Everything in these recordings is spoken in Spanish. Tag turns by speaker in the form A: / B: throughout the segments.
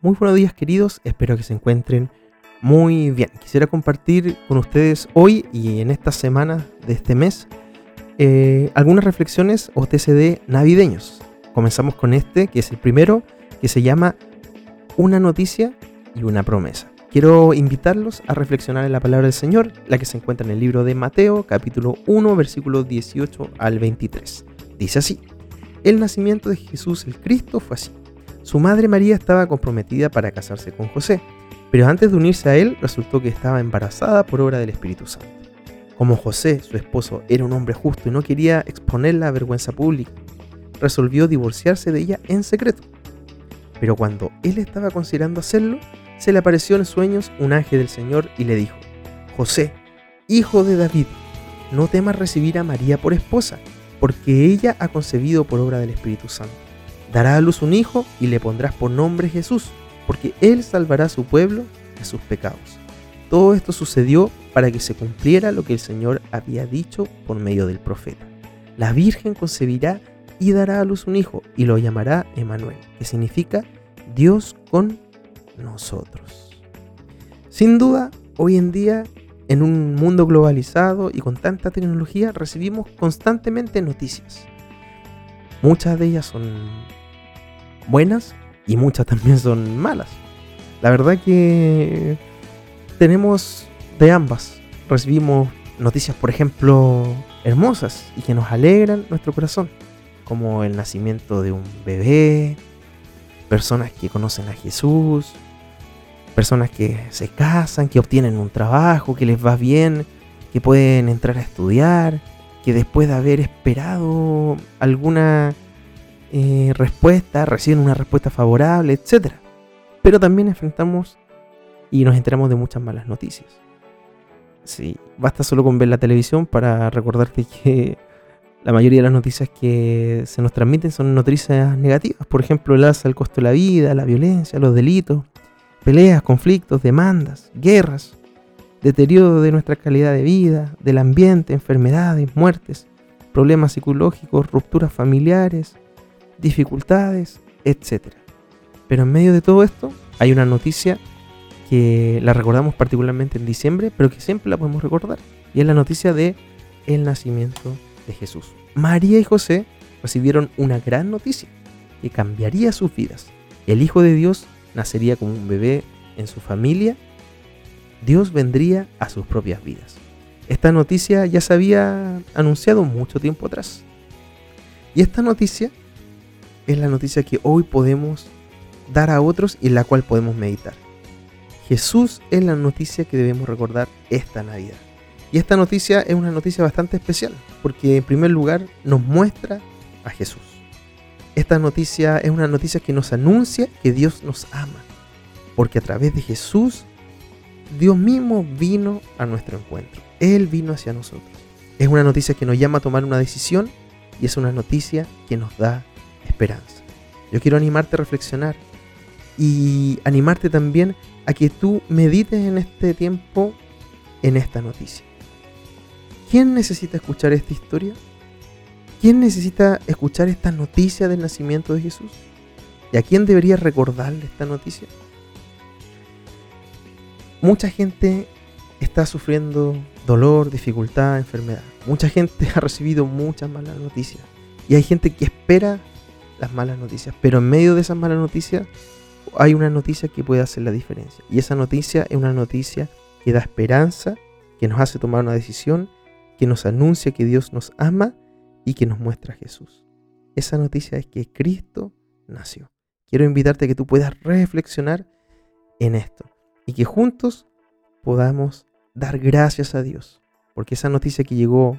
A: Muy buenos días queridos, espero que se encuentren muy bien. Quisiera compartir con ustedes hoy y en esta semana de este mes eh, algunas reflexiones o TCD navideños. Comenzamos con este, que es el primero, que se llama Una noticia y una promesa. Quiero invitarlos a reflexionar en la palabra del Señor, la que se encuentra en el libro de Mateo, capítulo 1, versículos 18 al 23. Dice así, el nacimiento de Jesús el Cristo fue así. Su madre María estaba comprometida para casarse con José, pero antes de unirse a él resultó que estaba embarazada por obra del Espíritu Santo. Como José, su esposo, era un hombre justo y no quería exponerla a vergüenza pública, resolvió divorciarse de ella en secreto. Pero cuando él estaba considerando hacerlo, se le apareció en sueños un ángel del Señor y le dijo, José, hijo de David, no temas recibir a María por esposa, porque ella ha concebido por obra del Espíritu Santo Dará a luz un hijo y le pondrás por nombre Jesús, porque él salvará a su pueblo de sus pecados. Todo esto sucedió para que se cumpliera lo que el Señor había dicho por medio del profeta. La Virgen concebirá y dará a luz un hijo y lo llamará Emanuel, que significa Dios con nosotros. Sin duda, hoy en día, en un mundo globalizado y con tanta tecnología, recibimos constantemente noticias. Muchas de ellas son buenas y muchas también son malas. La verdad que tenemos de ambas. Recibimos noticias, por ejemplo, hermosas y que nos alegran nuestro corazón, como el nacimiento de un bebé, personas que conocen a Jesús, personas que se casan, que obtienen un trabajo, que les va bien, que pueden entrar a estudiar, que después de haber esperado alguna eh, respuesta, reciben una respuesta favorable, etc. Pero también enfrentamos y nos enteramos de muchas malas noticias. Sí, basta solo con ver la televisión para recordarte que la mayoría de las noticias que se nos transmiten son noticias negativas. Por ejemplo, el alza del costo de la vida, la violencia, los delitos, peleas, conflictos, demandas, guerras, deterioro de nuestra calidad de vida, del ambiente, enfermedades, muertes, problemas psicológicos, rupturas familiares, dificultades, etc. Pero en medio de todo esto hay una noticia que la recordamos particularmente en diciembre, pero que siempre la podemos recordar, y es la noticia de el nacimiento de Jesús. María y José recibieron una gran noticia que cambiaría sus vidas. El Hijo de Dios nacería como un bebé en su familia. Dios vendría a sus propias vidas. Esta noticia ya se había anunciado mucho tiempo atrás. Y esta noticia es la noticia que hoy podemos dar a otros y la cual podemos meditar. Jesús es la noticia que debemos recordar esta Navidad. Y esta noticia es una noticia bastante especial, porque en primer lugar nos muestra a Jesús. Esta noticia es una noticia que nos anuncia que Dios nos ama, porque a través de Jesús, Dios mismo vino a nuestro encuentro. Él vino hacia nosotros. Es una noticia que nos llama a tomar una decisión y es una noticia que nos da esperanza. Yo quiero animarte a reflexionar y animarte también a que tú medites en este tiempo en esta noticia. ¿Quién necesita escuchar esta historia? ¿Quién necesita escuchar esta noticia del nacimiento de Jesús? ¿Y a quién debería recordarle esta noticia? Mucha gente está sufriendo dolor, dificultad, enfermedad. Mucha gente ha recibido muchas malas noticias. Y hay gente que espera las malas noticias. Pero en medio de esas malas noticias hay una noticia que puede hacer la diferencia. Y esa noticia es una noticia que da esperanza, que nos hace tomar una decisión, que nos anuncia que Dios nos ama y que nos muestra a Jesús. Esa noticia es que Cristo nació. Quiero invitarte a que tú puedas reflexionar en esto y que juntos podamos dar gracias a Dios. Porque esa noticia que llegó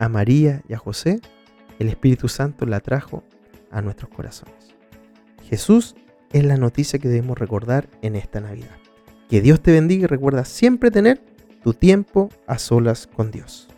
A: a María y a José, el Espíritu Santo la trajo a nuestros corazones. Jesús es la noticia que debemos recordar en esta Navidad. Que Dios te bendiga y recuerda siempre tener tu tiempo a solas con Dios.